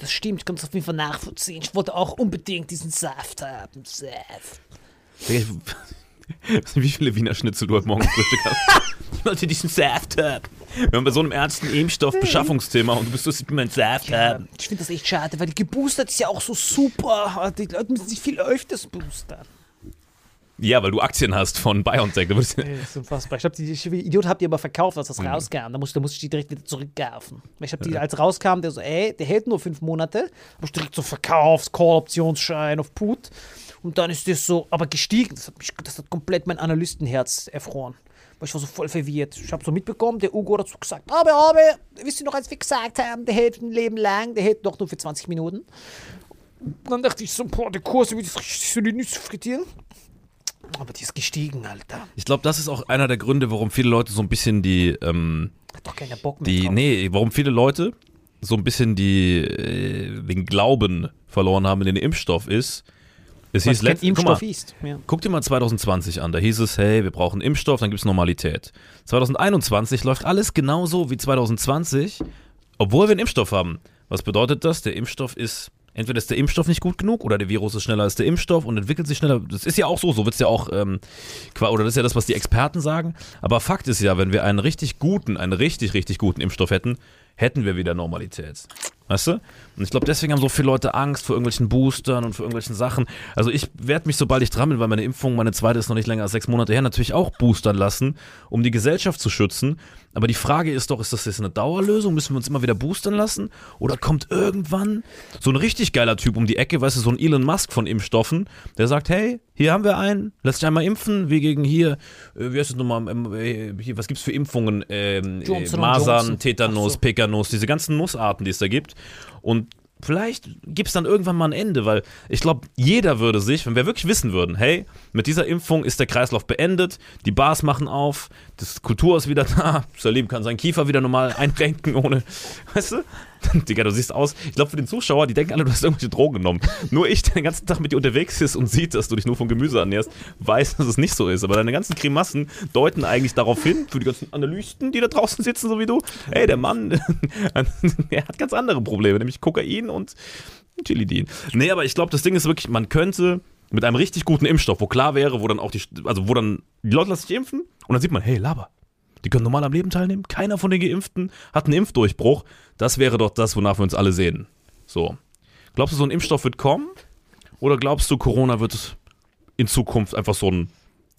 Das stimmt, ich kann es auf jeden Fall nachvollziehen. Ich wollte auch unbedingt diesen Saft haben. Saft. Wie viele Wiener Schnitzel du heute Morgen Frühstück hast? Ich wollte diesen Saft haben. Wir haben bei so einem ernsten Impfstoff-Beschaffungsthema und du bist so, ich meinen Saft haben. Ich finde das echt schade, weil die geboostert ist ja auch so super. Die Leute müssen sich viel öfters boostern. Ja, weil du Aktien hast von BioNTech. Du- Das ist unfassbar. Ich glaube, die ich, Idiot habt ihr aber verkauft, als das rauskam. Da musste, da musste ich die direkt wieder zurückkaufen. Weil Ich habe die, als rauskam, der so, ey, der hält nur fünf Monate. Hab ich direkt so verkauft, Call-Optionsschein auf Put. Und dann ist das so, aber gestiegen. Das hat, mich, das hat komplett mein Analystenherz erfroren. Weil ich war so voll verwirrt. Ich habe so mitbekommen, der Ugo hat dazu gesagt, aber, aber, wisst ihr noch, als wir gesagt haben, der hält ein Leben lang, der hält doch nur für 20 Minuten. Und dann dachte ich so, boah, der Kurs wird jetzt richtig so die Nüsse frittieren. Aber die ist gestiegen, Alter. Ich glaube, das ist auch einer der Gründe, warum viele Leute so ein bisschen die, ähm, Hat doch keiner Bock mehr die, drauf. nee, warum viele Leute so ein bisschen die, äh, den Glauben verloren haben in den Impfstoff ist. Es hieß letzt- guck Impfstoff mal, ist. Ja. Guck dir mal 2020 an, da hieß es, hey, wir brauchen Impfstoff, dann gibt es Normalität. 2021 läuft alles genauso wie 2020, obwohl wir einen Impfstoff haben. Was bedeutet das? Der Impfstoff ist, entweder ist der Impfstoff nicht gut genug oder der Virus ist schneller als der Impfstoff und entwickelt sich schneller. Das ist ja auch so, so wird es ja auch, ähm, oder das ist ja das, was die Experten sagen. Aber Fakt ist ja, wenn wir einen richtig guten, einen richtig, richtig guten Impfstoff hätten, hätten wir wieder Normalität. Weißt du? Und ich glaube, deswegen haben so viele Leute Angst vor irgendwelchen Boostern und vor irgendwelchen Sachen. Also ich werde mich, sobald ich dran bin, weil meine Impfung, meine zweite ist noch nicht länger als sechs Monate her, natürlich auch boostern lassen, um die Gesellschaft zu schützen. Aber die Frage ist doch, ist das jetzt eine Dauerlösung? Müssen wir uns immer wieder boostern lassen? Oder kommt irgendwann so ein richtig geiler Typ um die Ecke, weißt du, so ein Elon Musk von Impfstoffen, der sagt, hey, hier haben wir einen, lass dich einmal impfen, wie gegen hier, äh, wie heißt das nochmal, ähm, äh, hier, was gibt's für Impfungen? Ähm, äh, Johnson Masern, Johnson. Tetanus, so. Pekanuss, diese ganzen Nussarten, die es da gibt. Und vielleicht gibt es dann irgendwann mal ein Ende, weil ich glaube, jeder würde sich, wenn wir wirklich wissen würden, hey, mit dieser Impfung ist der Kreislauf beendet, die Bars machen auf, das Kultur ist wieder da, Salim kann seinen Kiefer wieder normal einrenken ohne, weißt du? Digga, du siehst aus. Ich glaube, für den Zuschauer, die denken alle, du hast irgendwelche Drogen genommen. Nur ich, der den ganzen Tag mit dir unterwegs ist und sieht, dass du dich nur von Gemüse ernährst, weiß, dass es nicht so ist. Aber deine ganzen Grimassen deuten eigentlich darauf hin, für die ganzen Analysten, die da draußen sitzen, so wie du, ey, der Mann, er hat ganz andere Probleme, nämlich Kokain und Chilidin. Nee, aber ich glaube, das Ding ist wirklich, man könnte mit einem richtig guten Impfstoff, wo klar wäre, wo dann auch die, also wo dann die Leute lassen sich impfen und dann sieht man, hey, Laber. Die können normal am Leben teilnehmen. Keiner von den Geimpften hat einen Impfdurchbruch. Das wäre doch das, wonach wir uns alle sehen. So. Glaubst du, so ein Impfstoff wird kommen? Oder glaubst du, Corona wird in Zukunft einfach so ein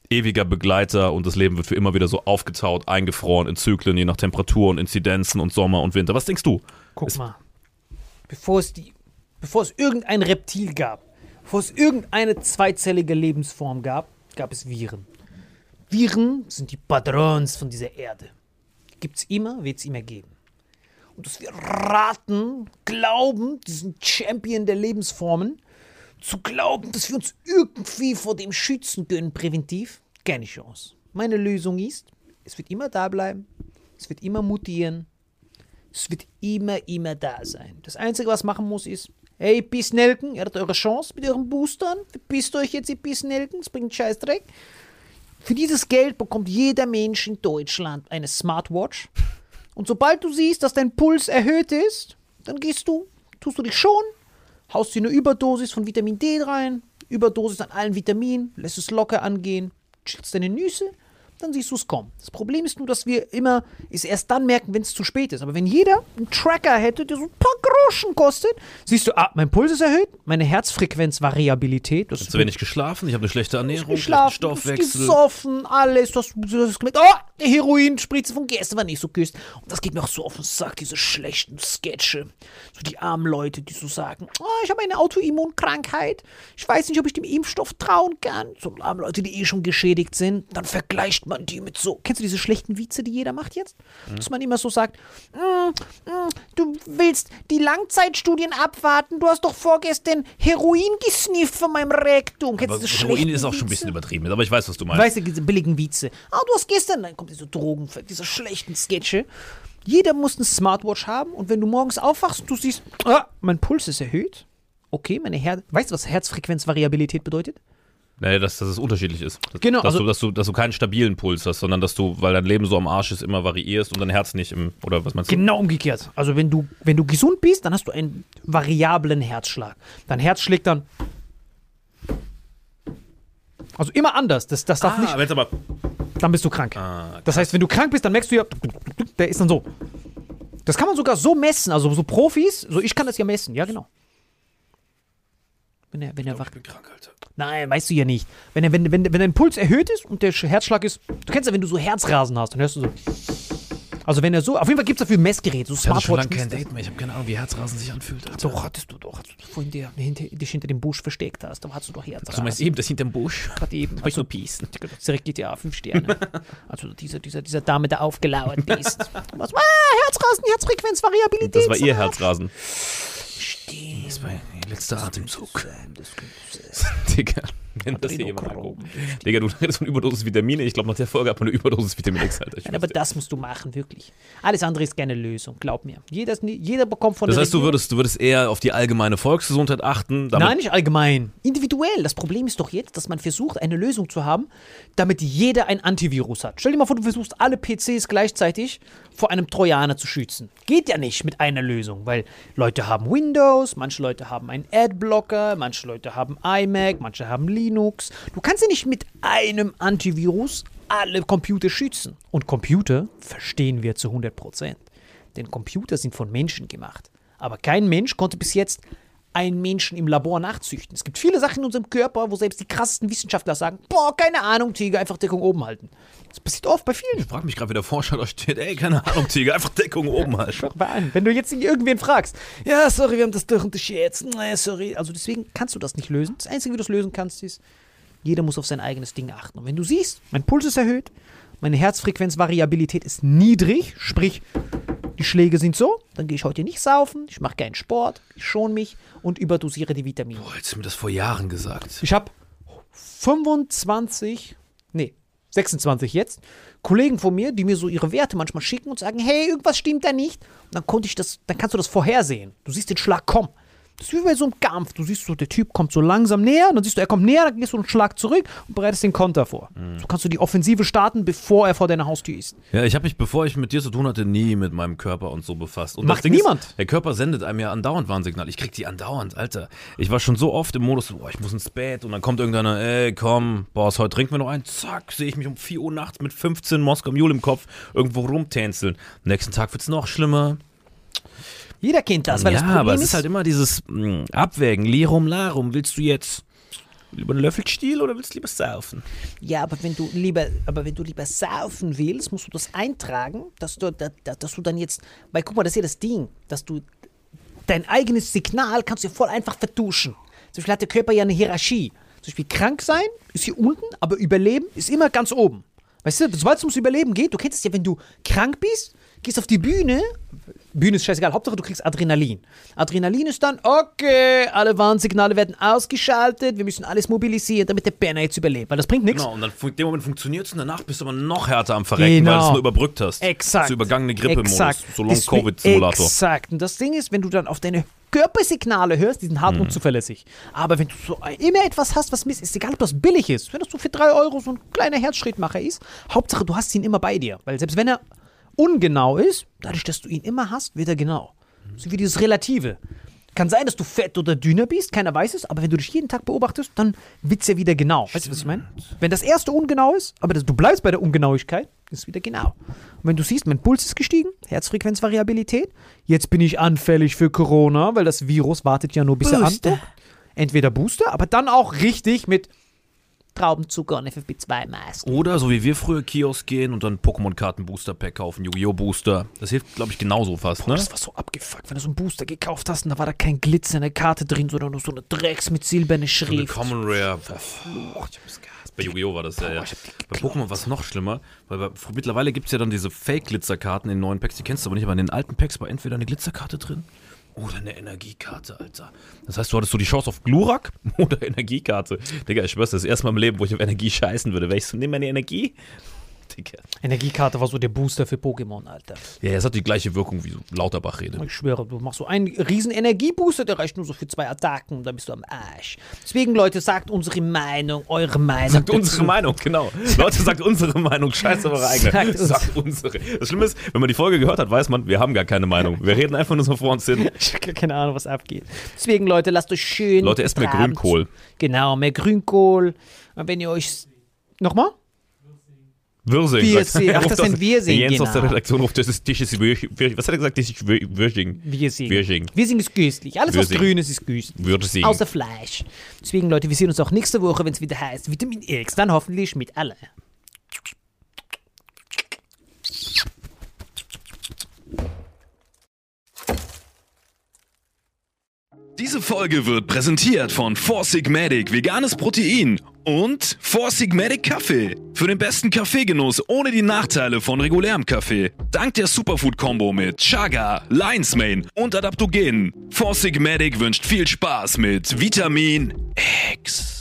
ewiger Begleiter und das Leben wird für immer wieder so aufgetaut, eingefroren in Zyklen, je nach Temperatur und Inzidenzen und Sommer und Winter? Was denkst du? Guck mal. Bevor es, die, bevor es irgendein Reptil gab, bevor es irgendeine zweizellige Lebensform gab, gab es Viren. Viren sind die Patrons von dieser Erde. Gibt es immer, wird es immer geben. Und dass wir raten, glauben, diesen Champion der Lebensformen, zu glauben, dass wir uns irgendwie vor dem schützen können, präventiv, keine Chance. Meine Lösung ist, es wird immer da bleiben, es wird immer mutieren, es wird immer, immer da sein. Das Einzige, was machen muss, ist, hey, Pissnelken, ihr habt eure Chance mit euren Boostern, verpisst euch jetzt, ihr Pissnelken, das bringt Scheißdreck. Für dieses Geld bekommt jeder Mensch in Deutschland eine Smartwatch. Und sobald du siehst, dass dein Puls erhöht ist, dann gehst du, tust du dich schon, haust dir eine Überdosis von Vitamin D rein, Überdosis an allen Vitaminen, lässt es locker angehen, chillst deine Nüsse, dann siehst du es kommen. Das Problem ist nur, dass wir immer es erst dann merken, wenn es zu spät ist. Aber wenn jeder einen Tracker hätte, der so ein paar Groschen kostet, siehst du, ah, mein Puls ist erhöht, meine Herzfrequenzvariabilität, das Zu wenig geschlafen, ich habe eine schlechte Ernährung, geschlafen, Stoffwechsel. gesoffen, alles. Du hast, gemerkt, oh, die Heroinspritze von gestern war nicht so küsst. Und das geht mir auch so auf den Sack, diese schlechten Sketche. So die armen Leute, die so sagen, oh, ich habe eine Autoimmunkrankheit. Ich weiß nicht, ob ich dem Impfstoff trauen kann. So arme Leute, die eh schon geschädigt sind. Dann vergleicht man die mit so. Kennst du diese schlechten Witze, die jeder macht jetzt? Dass man immer so sagt, "Mm, mm, du willst die Langzeitstudien abwarten. Du hast doch vorgestern Heroin gesnifft von meinem Rektum. Kennst Aber du Heroin ist auch schon ein bisschen übertrieben, aber ich weiß, was du meinst. Weißt du, diese billigen Witze. Ah, du hast gestern, dann kommt diese Drogen, diese schlechten Sketche. Jeder muss eine Smartwatch haben und wenn du morgens aufwachst und du siehst, ah, mein Puls ist erhöht. Okay, meine Her weißt du, was Herzfrequenzvariabilität bedeutet? Nee, dass, dass es unterschiedlich ist. Dass, Genau, Dass, also- du, dass, du, dass du keinen stabilen Puls hast, sondern dass du, weil dein Leben so am Arsch ist, immer variierst und dein Herz nicht im. Oder was meinst du? Genau umgekehrt. Also wenn du, wenn du gesund bist, dann hast du einen variablen Herzschlag. Dein Herz schlägt dann. Also immer anders. Das, das darf nicht. Ah, wenn's aber. Dann bist du krank. Ah, Das heißt, wenn du krank bist, dann merkst du ja, der ist dann so. Das kann man sogar so messen, also so Profis, so ich kann das ja messen, ja genau. Wenn er, wenn er wach. ich bin krank, Alter. Nein, weißt du ja nicht. Wenn, er, wenn, wenn, wenn dein Puls erhöht ist und der Herzschlag ist, du kennst ja, wenn du so Herzrasen hast, dann hörst du so. Also wenn er so, auf jeden Fall gibt es dafür Messgeräte, so Ich hatte schon Smartwatch. lange kein. Date mehr. Ich habe keine Ahnung, wie Herzrasen sich anfühlt. Alter. Doch, hattest du doch, als du vorhin dir, hinter, dich hinter dem Busch versteckt hast, da hattest du doch Herzrasen. Du meinst eben das hinterm Busch? Gerade eben. Hab ich nur Pießen. Direkt GTA 5 Sterne. also dieser, dieser, dieser Dame, der aufgelauert ist. Was? Ah, Herzrasen, Herzfrequenzvariabilität. Das war ihr Herzrasen. Stimmt. Das war letzter Atemzug. Digga. Wenn das hier jemand anguckt. Digga, du redest von Überdosis Vitamine. Ich glaube, nach der Folge hat man eine Überdosis Vitamin X, Alter. Nein, aber das musst du machen, wirklich. Alles andere ist keine Lösung, glaub mir. Jeder, jeder bekommt von das der heißt, du würdest, du würdest eher auf die allgemeine Volksgesundheit achten. Nein, nicht allgemein. Individuell. Das Problem ist doch jetzt, dass man versucht, eine Lösung zu haben, damit jeder ein Antivirus hat. Stell dir mal vor, du versuchst alle PCs gleichzeitig vor einem Trojaner zu schützen. Geht ja nicht mit einer Lösung, weil Leute haben Windows, manche Leute haben einen Adblocker, manche Leute haben iMac, manche haben Linux. Du kannst ja nicht mit einem Antivirus alle Computer schützen. Und Computer verstehen wir zu 100 Prozent. Denn Computer sind von Menschen gemacht. Aber kein Mensch konnte bis jetzt einen Menschen im Labor nachzüchten. Es gibt viele Sachen in unserem Körper, wo selbst die krassesten Wissenschaftler sagen, boah, keine Ahnung, Tiger, einfach Deckung oben halten. Das passiert oft bei vielen. Ich frage mich gerade, wie der Forscher da steht. Ey, keine Ahnung, Tiger, einfach Deckung oben halt. Bei allen. Wenn du jetzt irgendwen fragst, ja, sorry, wir haben das durch unterschätzt, nee, sorry. Also deswegen kannst du das nicht lösen. Das Einzige, wie du es lösen kannst, ist, jeder muss auf sein eigenes Ding achten. Und wenn du siehst, mein Puls ist erhöht, meine Herzfrequenzvariabilität ist niedrig, sprich, die Schläge sind so, dann gehe ich heute nicht saufen, ich mache keinen Sport, ich schone mich und überdosiere die Vitamine. Boah, jetzt hast du mir das vor Jahren gesagt. Ich habe 25, nee, 26 jetzt, Kollegen von mir, die mir so ihre Werte manchmal schicken und sagen, hey, irgendwas stimmt da nicht. Und dann konnte ich das, dann kannst du das vorhersehen. Du siehst den Schlag kommen. Das ist wie bei so einem Kampf. Du siehst so, der Typ kommt so langsam näher, dann siehst du, er kommt näher, dann gehst du einen Schlag zurück und bereitest den Konter vor. So kannst du die Offensive starten, bevor er vor deiner Haustür ist. Ja, ich habe mich, bevor ich mit dir zu tun hatte, nie mit meinem Körper und so befasst. Und Macht niemand. Ist, der Körper sendet einem ja andauernd Warnsignale. Ich krieg die andauernd, Alter. Ich war schon so oft im Modus, so, boah, ich muss ins Bett und dann kommt irgendeiner, ey, komm, Boss, heute trinken wir noch einen. Zack, sehe ich mich um 4 Uhr nachts mit 15 Moskau Mule im Kopf irgendwo rumtänzeln. Nächsten Tag wird's noch schlimmer. Jeder kennt das, weil ja, das Problem aber es ist, ist halt immer dieses mh, Abwägen. Lirum, Larum. Willst du jetzt lieber einen Löffelstiel oder willst du lieber saufen? Ja, aber wenn du lieber, aber wenn du lieber saufen willst, musst du das eintragen, dass du, da- da- dass du dann jetzt, weil guck mal, das ist ja das Ding, dass du dein eigenes Signal kannst du ja voll einfach vertuschen. Zum Beispiel hat der Körper ja eine Hierarchie. Zum Beispiel krank sein ist hier unten, aber Überleben ist immer ganz oben. Weißt du, sobald es ums Überleben geht, du kennst es ja, wenn du krank bist, gehst auf die Bühne, Bühne ist scheißegal, Hauptsache du kriegst Adrenalin. Adrenalin ist dann, okay, alle Warnsignale werden ausgeschaltet, wir müssen alles mobilisieren, damit der Banner jetzt überlebt, weil das bringt nichts. Genau, und dann in dem Moment funktioniert es und danach bist du aber noch härter am Verrecken, Genau. weil du es nur überbrückt hast. Exakt. So übergangene Grippe-Modus. Exakt. So Deswegen- Long-Covid-Simulator. Exakt. Und das Ding ist, wenn du dann auf deine Körpersignale hörst, die sind Mhm. hart und zuverlässig. Aber wenn du so immer etwas hast, was misst, ist egal, ob das billig ist. Wenn das so für 3 Euro so ein kleiner Herzschrittmacher ist, Hauptsache du hast ihn immer bei dir. Weil selbst wenn er ungenau ist, dadurch, dass du ihn immer hast, wird er genau. So wie dieses Relative. Kann sein, dass du fett oder dünner bist, keiner weiß es, aber wenn du dich jeden Tag beobachtest, dann wird es ja wieder genau. Weißt du, was ich meine? Wenn das erste ungenau ist, aber das, du bleibst bei der Ungenauigkeit, ist es wieder genau. Und wenn du siehst, mein Puls ist gestiegen, Herzfrequenzvariabilität, jetzt bin ich anfällig für Corona, weil das Virus wartet ja nur, bis er Booster. antwortet. Entweder Booster, aber dann auch richtig mit Traubenzucker und FFP2-Mask. Oder so wie wir früher Kiosk gehen und dann Pokémon-Karten-Booster-Pack kaufen, Yu-Gi-Oh! Booster. Das hilft, glaube ich, genauso fast, ne? Das war so abgefuckt, wenn du so einen Booster gekauft hast und da war da kein Glitzer in der Karte drin, sondern nur so eine Drecks mit silberner Eine Schrift. Common Rare. Verflucht. Ich hab's gehasst. Bei Yu-Gi-Oh! war das ja, ja. Bei Pokémon war es noch schlimmer, weil bei, mittlerweile gibt es ja dann diese Fake-Glitzerkarten in den neuen Packs, die kennst du aber nicht, aber in den alten Packs war entweder eine Glitzerkarte drin oder eine Energiekarte, Alter. Das heißt, du hattest so die Chance auf Glurak oder Energiekarte. Digga, ich schwör's, das ist das erste Mal im Leben, wo ich auf Energie scheißen würde. Wäre ich so, nimm meine Energie. Digga. Energiekarte war so der Booster für Pokémon, Alter. Ja, es hat die gleiche Wirkung wie so Lauterbach-Rede. Ich schwöre, du machst so einen riesen Energiebooster, der reicht nur so für zwei Attacken und dann bist du am Arsch. Deswegen, Leute, sagt unsere Meinung, eure Meinung. Sagt dazu. unsere Meinung, genau. Leute, sagt unsere Meinung, scheiß auf eure eigene. Sagt uns- Sagt unsere. Das Schlimme ist, wenn man die Folge gehört hat, weiß man, wir haben gar keine Meinung. Wir reden einfach nur so vor uns hin. Ich habe keine Ahnung, was abgeht. Deswegen, Leute, lasst euch schön. Leute, esst mehr Grünkohl. Genau, mehr Grünkohl. Und wenn ihr euch. Nochmal? Wirsing. Wir sagt- sehen. Ach, das sind Wirsing, Jens aus der genau. Redaktion ruft, das ist, das ist Wir- Wir- Was hat er gesagt? Das ist Wir- Wirsing. Wirsing. Wir singen ist köstlich. Alles, was Wirsing. grün ist, ist köstlich. Wirsing. Außer Fleisch. Deswegen, Leute, wir sehen uns auch nächste Woche, wenn es wieder heißt Vitamin X. Dann hoffentlich mit alle. Diese Folge wird präsentiert von Four Sigmatic Veganes Protein und Four Sigmatic Kaffee. Für den besten Kaffeegenuss ohne die Nachteile von regulärem Kaffee. Dank der Superfood-Kombo mit Chaga, Lion's Mane und Adaptogen. Four Sigmatic wünscht viel Spaß mit Vitamin X.